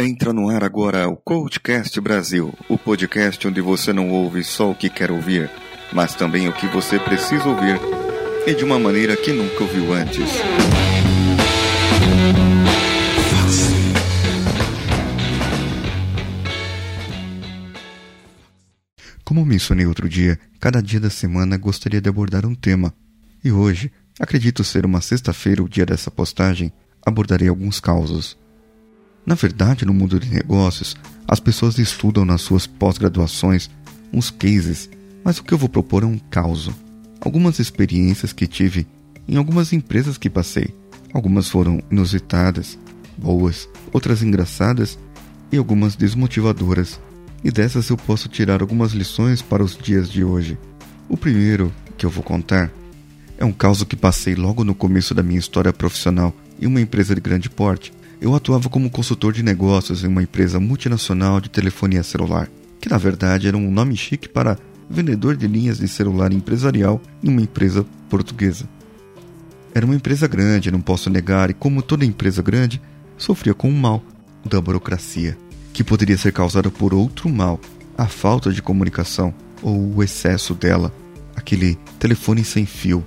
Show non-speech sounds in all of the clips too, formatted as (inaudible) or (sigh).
Entra no ar agora o Coachcast Brasil, o podcast onde você não ouve só o que quer ouvir, mas também o que você precisa ouvir e de uma maneira que nunca ouviu antes. Como mencionei outro dia, cada dia da semana gostaria de abordar um tema. E hoje, acredito ser uma sexta-feira o dia dessa postagem, abordarei alguns causos. Na verdade, no mundo de negócios, as pessoas estudam nas suas pós-graduações uns cases, mas o que eu vou propor é um caos. Algumas experiências que tive em algumas empresas que passei. Algumas foram inusitadas, boas, outras engraçadas e algumas desmotivadoras. E dessas eu posso tirar algumas lições para os dias de hoje. O primeiro que eu vou contar é um caso que passei logo no começo da minha história profissional em uma empresa de grande porte. Eu atuava como consultor de negócios em uma empresa multinacional de telefonia celular, que na verdade era um nome chique para vendedor de linhas de celular empresarial em uma empresa portuguesa. Era uma empresa grande, não posso negar, e como toda empresa grande, sofria com o mal da burocracia, que poderia ser causada por outro mal, a falta de comunicação ou o excesso dela, aquele telefone sem fio.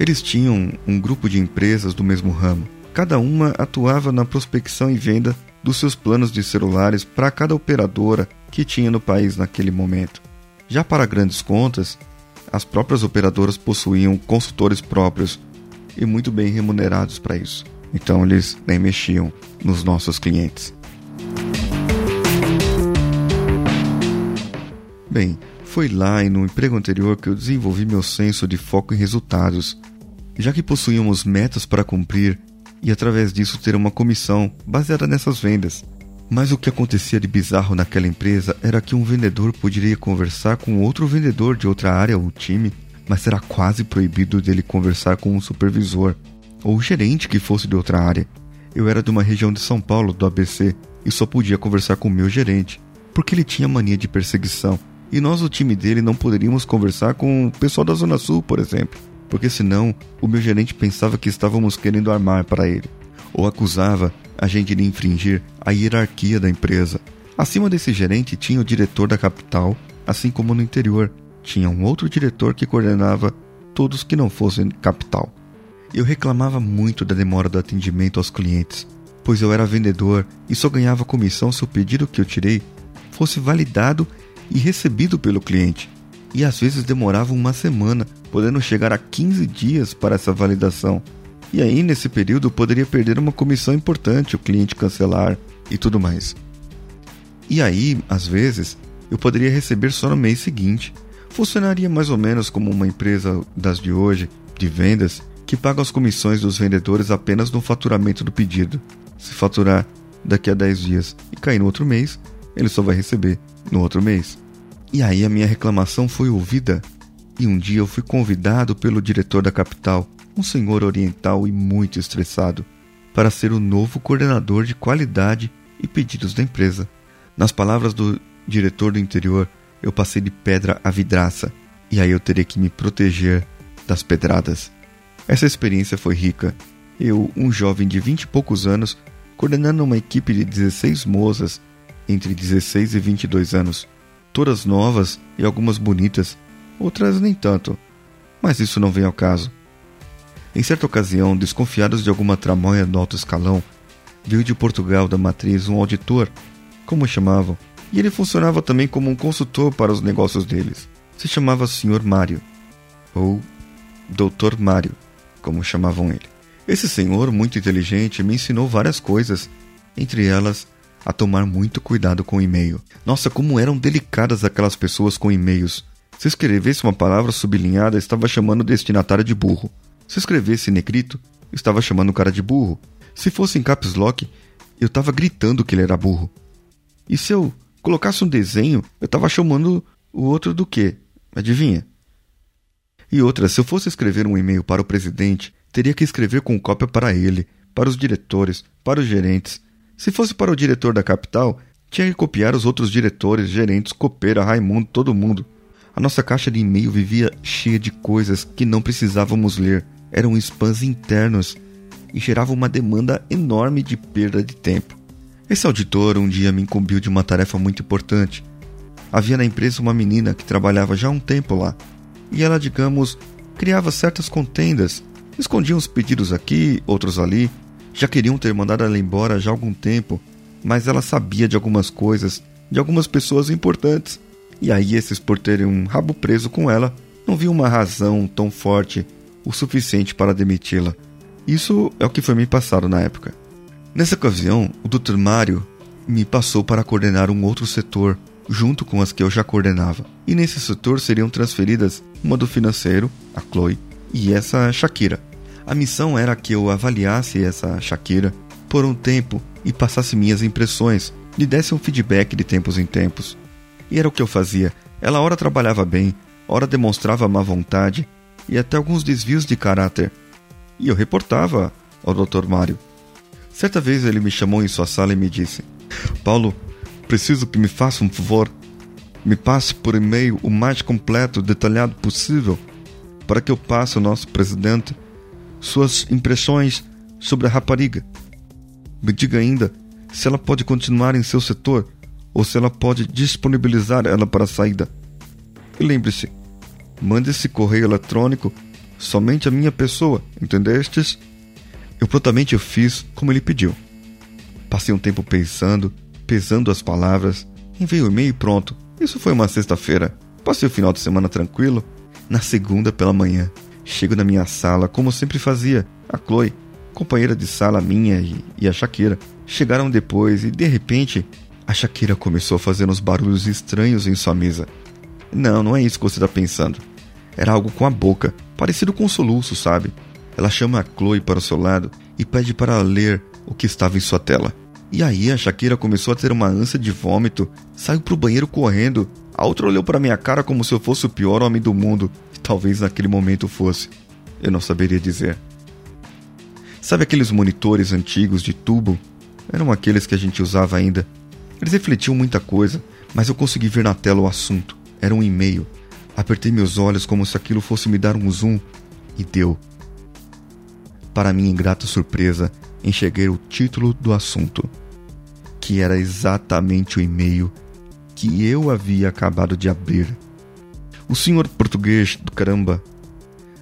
Eles tinham um grupo de empresas do mesmo ramo, Cada uma atuava na prospecção e venda dos seus planos de celulares para cada operadora que tinha no país naquele momento. Já para grandes contas, as próprias operadoras possuíam consultores próprios e muito bem remunerados para isso. Então eles nem mexiam nos nossos clientes. Bem, foi lá e no emprego anterior que eu desenvolvi meu senso de foco em resultados. Já que possuíamos metas para cumprir e através disso ter uma comissão baseada nessas vendas. Mas o que acontecia de bizarro naquela empresa era que um vendedor poderia conversar com outro vendedor de outra área ou time, mas era quase proibido dele conversar com um supervisor ou gerente que fosse de outra área. Eu era de uma região de São Paulo, do ABC, e só podia conversar com o meu gerente, porque ele tinha mania de perseguição. E nós, o time dele, não poderíamos conversar com o pessoal da Zona Sul, por exemplo porque senão o meu gerente pensava que estávamos querendo armar para ele, ou acusava a gente de infringir a hierarquia da empresa. Acima desse gerente tinha o diretor da capital, assim como no interior tinha um outro diretor que coordenava todos que não fossem capital. Eu reclamava muito da demora do atendimento aos clientes, pois eu era vendedor e só ganhava comissão se o pedido que eu tirei fosse validado e recebido pelo cliente e às vezes demorava uma semana, podendo chegar a 15 dias para essa validação. E aí, nesse período, poderia perder uma comissão importante, o cliente cancelar e tudo mais. E aí, às vezes, eu poderia receber só no mês seguinte. Funcionaria mais ou menos como uma empresa das de hoje, de vendas, que paga as comissões dos vendedores apenas no faturamento do pedido. Se faturar daqui a 10 dias e cair no outro mês, ele só vai receber no outro mês. E aí a minha reclamação foi ouvida, e um dia eu fui convidado pelo diretor da capital, um senhor oriental e muito estressado, para ser o novo coordenador de qualidade e pedidos da empresa. Nas palavras do diretor do interior, eu passei de pedra a vidraça, e aí eu teria que me proteger das pedradas. Essa experiência foi rica. Eu, um jovem de vinte e poucos anos, coordenando uma equipe de 16 moças entre 16 e 22 anos, todas novas e algumas bonitas, outras nem tanto. Mas isso não vem ao caso. Em certa ocasião, desconfiados de alguma tramóia no alto escalão, veio de Portugal da matriz um auditor, como chamavam, e ele funcionava também como um consultor para os negócios deles. Se chamava Sr. Mário, ou Dr. Mário, como chamavam ele. Esse senhor, muito inteligente, me ensinou várias coisas, entre elas a tomar muito cuidado com o e-mail. Nossa, como eram delicadas aquelas pessoas com e-mails. Se escrevesse uma palavra sublinhada, estava chamando o destinatário de burro. Se escrevesse negrito, estava chamando o cara de burro. Se fosse em caps lock, eu estava gritando que ele era burro. E se eu colocasse um desenho, eu estava chamando o outro do quê? Adivinha? E outra, se eu fosse escrever um e-mail para o presidente, teria que escrever com cópia para ele, para os diretores, para os gerentes. Se fosse para o diretor da capital, tinha que copiar os outros diretores, gerentes, copeira, Raimundo, todo mundo. A nossa caixa de e-mail vivia cheia de coisas que não precisávamos ler. Eram spams internos e gerava uma demanda enorme de perda de tempo. Esse auditor um dia me incumbiu de uma tarefa muito importante. Havia na empresa uma menina que trabalhava já há um tempo lá, e ela, digamos, criava certas contendas, escondia uns pedidos aqui, outros ali, já queriam ter mandado ela embora já há algum tempo, mas ela sabia de algumas coisas, de algumas pessoas importantes, e aí esses por terem um rabo preso com ela, não viam uma razão tão forte o suficiente para demiti-la. Isso é o que foi me passado na época. Nessa ocasião, o Dr. Mário me passou para coordenar um outro setor, junto com as que eu já coordenava. E nesse setor seriam transferidas uma do financeiro, a Chloe, e essa Shakira. A missão era que eu avaliasse essa Shakira por um tempo e passasse minhas impressões, lhe desse um feedback de tempos em tempos. E era o que eu fazia. Ela ora trabalhava bem, ora demonstrava má vontade e até alguns desvios de caráter. E eu reportava ao Dr. Mário. Certa vez ele me chamou em sua sala e me disse: Paulo, preciso que me faça um favor. Me passe por e-mail o mais completo, detalhado possível, para que eu passe ao nosso presidente suas impressões sobre a rapariga. Me diga ainda se ela pode continuar em seu setor ou se ela pode disponibilizar ela para a saída. E lembre-se, mande esse correio eletrônico somente a minha pessoa, entendestes? Eu prontamente eu fiz como ele pediu. Passei um tempo pensando, pesando as palavras, enviei o e-mail e pronto. Isso foi uma sexta-feira. Passei o final de semana tranquilo. Na segunda pela manhã, chego na minha sala como sempre fazia. A Chloe, companheira de sala minha e, e a Shakira, chegaram depois e de repente a Shakira começou a fazer uns barulhos estranhos em sua mesa. Não, não é isso que você está pensando. Era algo com a boca, parecido com um soluço, sabe? Ela chama a Chloe para o seu lado e pede para ler o que estava em sua tela. E aí a Shakira começou a ter uma ânsia de vômito, saiu para o banheiro correndo. A outra olhou para minha cara como se eu fosse o pior homem do mundo, e talvez naquele momento fosse. Eu não saberia dizer. Sabe aqueles monitores antigos de tubo? Eram aqueles que a gente usava ainda. Eles refletiam muita coisa, mas eu consegui ver na tela o assunto. Era um e-mail. Apertei meus olhos como se aquilo fosse me dar um zoom e deu. Para minha ingrata surpresa, enxerguei o título do assunto, que era exatamente o e-mail que eu havia acabado de abrir. O senhor português do caramba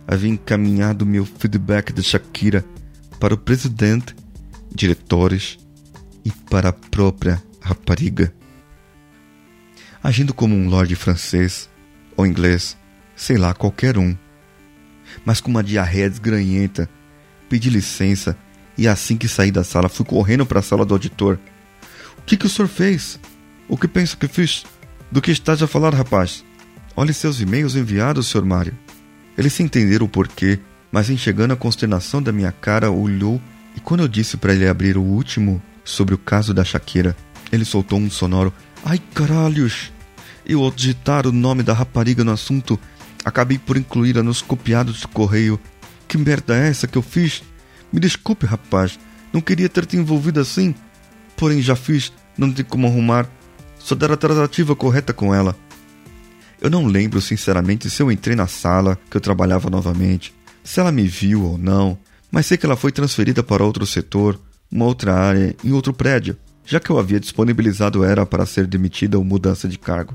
havia encaminhado meu feedback de Shakira para o presidente, diretores e para a própria rapariga. Agindo como um lord francês ou inglês, sei lá, qualquer um, mas com uma diarreia desgranhenta, pedi licença e assim que saí da sala fui correndo para a sala do auditor. O que, que o senhor fez? O que pensa que fiz? Do que estás a falar, rapaz? Olhe seus e-mails enviados, Sr. Mário. Ele sem entender o porquê, mas enxergando a consternação da minha cara, olhou e quando eu disse para ele abrir o último sobre o caso da Shakira, ele soltou um sonoro Ai caralhos! Eu, ao digitar o nome da rapariga no assunto, acabei por incluí-la nos copiados de correio. Que merda é essa que eu fiz? Me desculpe, rapaz. Não queria ter te envolvido assim. Porém, já fiz. Não tem como arrumar. Só dar a tratativa correta com ela. Eu não lembro, sinceramente, se eu entrei na sala, que eu trabalhava novamente, se ela me viu ou não, mas sei que ela foi transferida para outro setor, uma outra área, em outro prédio, já que eu havia disponibilizado ela para ser demitida ou mudança de cargo.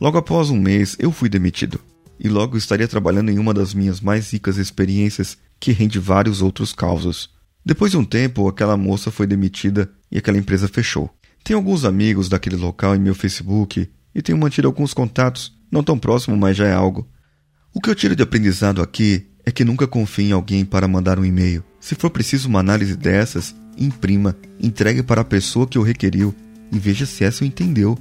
Logo após um mês, eu fui demitido, e logo estaria trabalhando em uma das minhas mais ricas experiências, que rende vários outros causos. Depois de um tempo, aquela moça foi demitida e aquela empresa fechou. Tenho alguns amigos daquele local em meu Facebook e tenho mantido alguns contatos, não tão próximo, mas já é algo. O que eu tiro de aprendizado aqui é que nunca confie em alguém para mandar um e-mail. Se for preciso uma análise dessas, imprima, entregue para a pessoa que o requeriu e veja se essa o entendeu.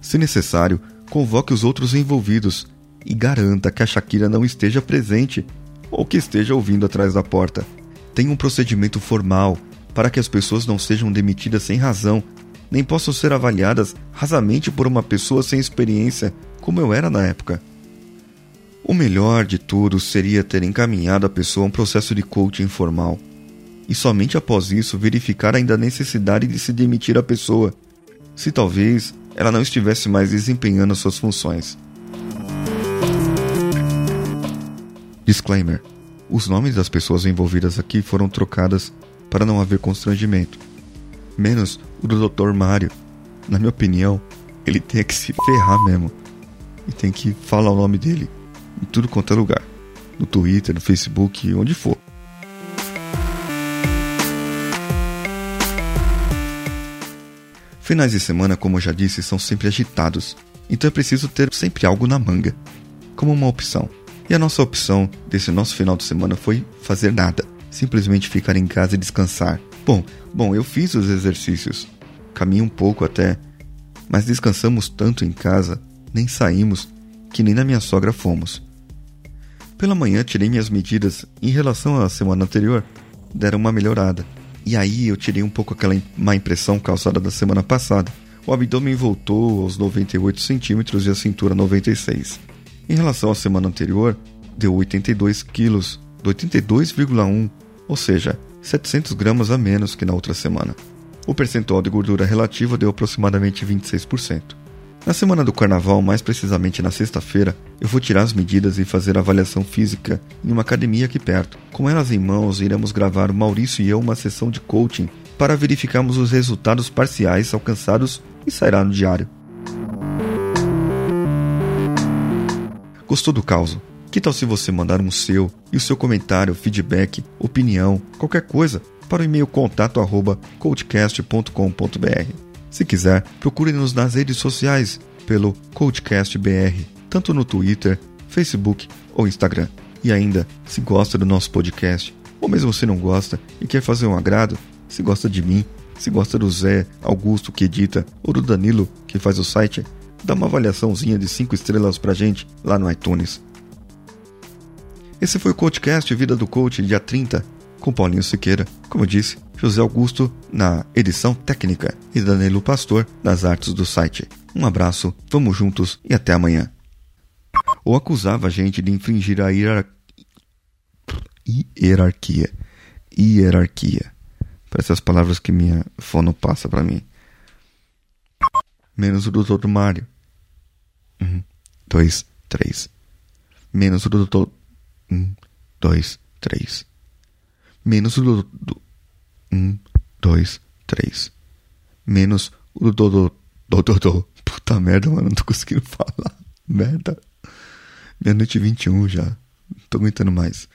Se necessário, convoque os outros envolvidos e garanta que a Shakira não esteja presente ou que esteja ouvindo atrás da porta. Tenha um procedimento formal para que as pessoas não sejam demitidas sem razão, nem possam ser avaliadas rasamente por uma pessoa sem experiência, como eu era na época. O melhor de tudo seria ter encaminhado a pessoa a um processo de coaching formal. E somente após isso verificar ainda a necessidade de se demitir a pessoa, se talvez ela não estivesse mais desempenhando suas funções. Disclaimer: Os nomes das pessoas envolvidas aqui foram trocadas para não haver constrangimento. menos o do Dr. Mário. Na minha opinião, ele tem que se ferrar mesmo. E tem que falar o nome dele em tudo quanto é lugar. No Twitter, no Facebook, onde for. Finais de semana, como eu já disse, são sempre agitados, então é preciso ter sempre algo na manga, como uma opção. E a nossa opção desse nosso final de semana foi fazer nada, simplesmente ficar em casa e descansar. Bom, bom, eu fiz os exercícios, caminhei um pouco até, mas descansamos tanto em casa, nem saímos, que nem na minha sogra fomos. Pela manhã tirei minhas medidas em relação à semana anterior, deram uma melhorada. E aí eu tirei um pouco aquela má impressão causada da semana passada. O abdômen voltou aos 98 centímetros e a cintura 96. Em relação à semana anterior, deu 82 quilos, 82,1, ou seja, 700 gramas a menos que na outra semana. O percentual de gordura relativa deu aproximadamente 26%. Na semana do carnaval, mais precisamente na sexta-feira, eu vou tirar as medidas e fazer avaliação física em uma academia aqui perto. Com elas em mãos, iremos gravar o Maurício e eu uma sessão de coaching para verificarmos os resultados parciais alcançados e sairá no diário. Gostou do caos? Que tal se você mandar um seu e o seu comentário, feedback, opinião, qualquer coisa para o e-mail contato@coachcast.com.br. Se quiser, procure-nos nas redes sociais pelo CoachCastBR, tanto no Twitter, Facebook ou Instagram. E ainda, se gosta do nosso podcast, ou mesmo se não gosta e quer fazer um agrado, se gosta de mim, se gosta do Zé Augusto que edita ou do Danilo que faz o site, dá uma avaliaçãozinha de 5 estrelas pra gente lá no iTunes. Esse foi o CoachCast Vida do Coach, dia 30, com Paulinho Siqueira. Como eu disse, José Augusto na edição técnica e Danilo Pastor nas artes do site. Um abraço, vamos juntos e até amanhã. Ou acusava a gente de infringir a hierar... hierarquia. Hierarquia. Parece as palavras que minha fono passa para mim. Menos o doutor Mário. Um, dois, três. Menos o doutor. Um, dois, três menos o do, do um, dois, três, menos o do do do do do. Puta merda, mano, não tô conseguindo (laughs) falar. Merda. Meia noite 21 já. Não tô aguentando mais.